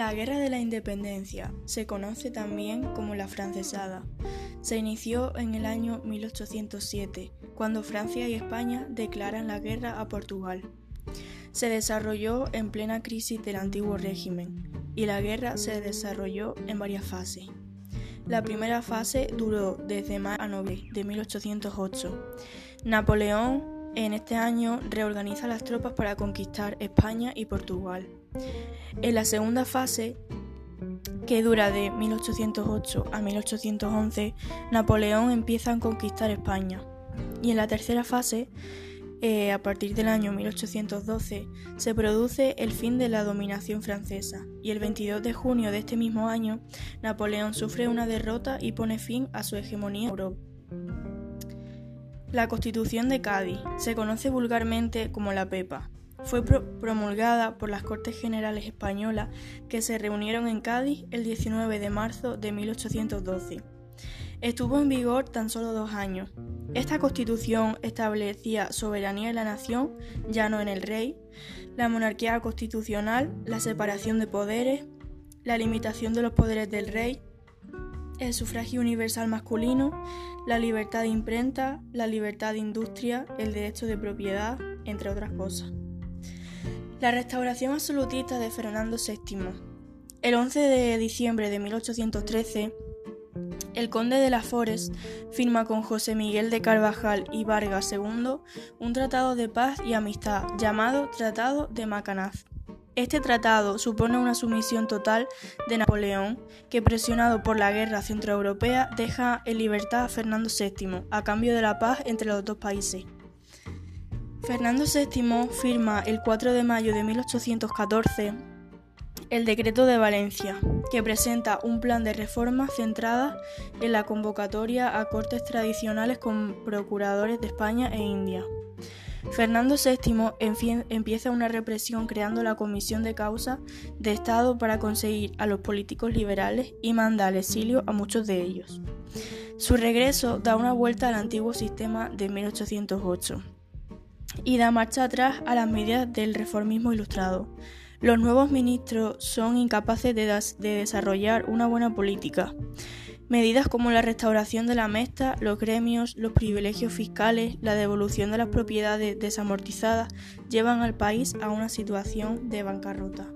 La Guerra de la Independencia se conoce también como la Francesada. Se inició en el año 1807, cuando Francia y España declaran la guerra a Portugal. Se desarrolló en plena crisis del antiguo régimen y la guerra se desarrolló en varias fases. La primera fase duró desde mayo a noviembre de 1808. Napoleón en este año reorganiza las tropas para conquistar España y Portugal. En la segunda fase, que dura de 1808 a 1811, Napoleón empieza a conquistar España. Y en la tercera fase, eh, a partir del año 1812, se produce el fin de la dominación francesa y el 22 de junio de este mismo año, Napoleón sufre una derrota y pone fin a su hegemonía en Europa. La Constitución de Cádiz se conoce vulgarmente como la Pepa. Fue promulgada por las Cortes Generales Españolas que se reunieron en Cádiz el 19 de marzo de 1812. Estuvo en vigor tan solo dos años. Esta constitución establecía soberanía en la nación, ya no en el rey, la monarquía constitucional, la separación de poderes, la limitación de los poderes del rey, el sufragio universal masculino, la libertad de imprenta, la libertad de industria, el derecho de propiedad, entre otras cosas. La restauración absolutista de Fernando VII. El 11 de diciembre de 1813, el conde de la Forest firma con José Miguel de Carvajal y Vargas II un tratado de paz y amistad llamado Tratado de Macanaz. Este tratado supone una sumisión total de Napoleón, que presionado por la guerra centroeuropea deja en libertad a Fernando VII a cambio de la paz entre los dos países. Fernando VII firma el 4 de mayo de 1814 el Decreto de Valencia, que presenta un plan de reformas centradas en la convocatoria a cortes tradicionales con procuradores de España e India. Fernando VII empieza una represión creando la Comisión de Causa de Estado para conseguir a los políticos liberales y manda al exilio a muchos de ellos. Su regreso da una vuelta al antiguo sistema de 1808 y da marcha atrás a las medidas del reformismo ilustrado. Los nuevos ministros son incapaces de, desarrollar una buena política. Medidas como la restauración de la mesta, los gremios, los privilegios fiscales, la devolución de las propiedades desamortizadas llevan al país a una situación de bancarrota.